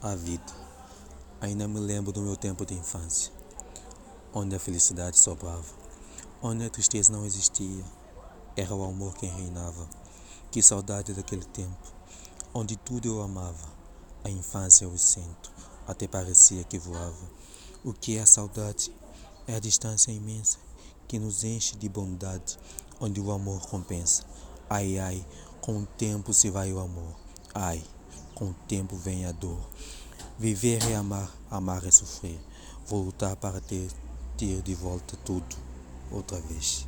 a vida. Ainda me lembro do meu tempo de infância, onde a felicidade sobrava, onde a tristeza não existia, era o amor quem reinava. Que saudade daquele tempo, onde tudo eu amava, a infância eu sinto, até parecia que voava. O que é a saudade? É a distância imensa que nos enche de bondade, onde o amor compensa. Ai, ai, com o tempo se vai o amor. Ai com o tempo vem a dor. Viver é amar, amar é sofrer. Voltar para ter, ter de volta tudo outra vez.